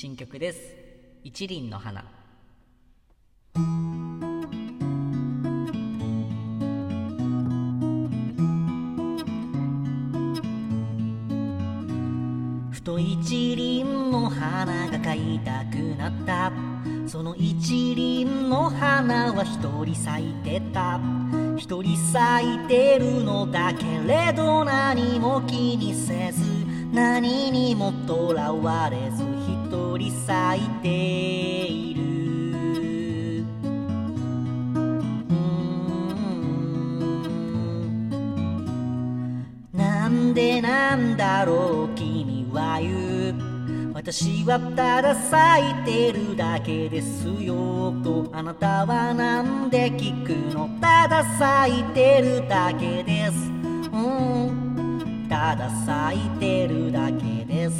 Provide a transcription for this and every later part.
新曲です。一輪の花。ふと一輪の花が買いたくなった。その一輪の花は一人咲いてた。一人咲いてるのだけれど何も気にせず何にもとらわれず一人咲いている。なんでなんだろう君は言う。私はただ咲いてるだけですよとあなたはなんで聞くの。ただ咲いてるだけです。うん。ただ咲いてるだけです。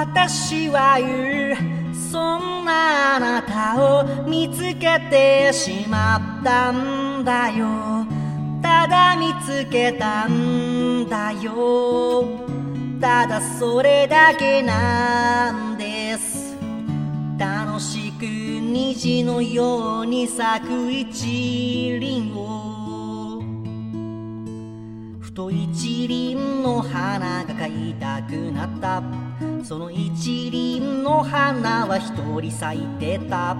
私は言う。そんなあなたを見つけてしまったんだよ。ただ見つけたんだよ。ただそれだけなんです。楽しく虹のように咲く一輪を。ふと一輪の花が買いたくなった。その一輪の花は一人咲いてた。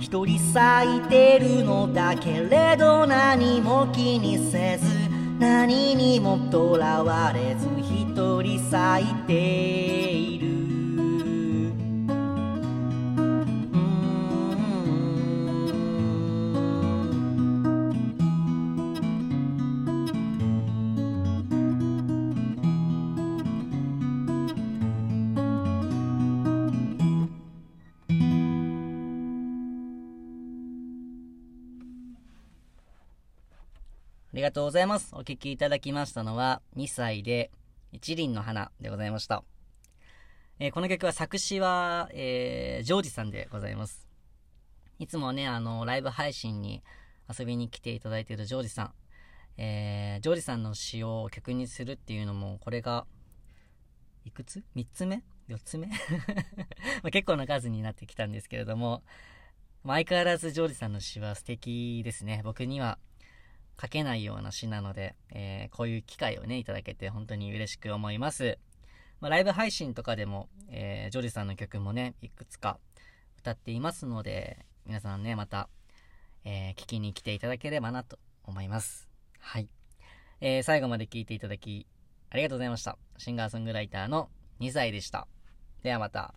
一人咲いてるのだけれど何も気にせず。何にもとらわれず一人咲いて。りがとうございます。お聴きいただきましたのは、2歳で一輪の花でございました。えー、この曲は作詞は、えー、ジョージさんでございます。いつもね、あの、ライブ配信に遊びに来ていただいているジョージさん。えー、ジョージさんの詩を曲にするっていうのも、これが、いくつ ?3 つ目 ?4 つ目？ま結構な数になってきたんですけれども、相変わらずジョージさんの詩は素敵ですね。僕には書けないような詩なので、えー、こういう機会をね、いただけて本当に嬉しく思います。まあ、ライブ配信とかでも、えー、ジョージさんの曲もね、いくつか歌っていますので、皆さんね、また、えー、聞きに来ていただければなと思います。はい。えー、最後まで聞いていただき、ありがとうございました。シンガーソングライターの2歳でした。ではまた。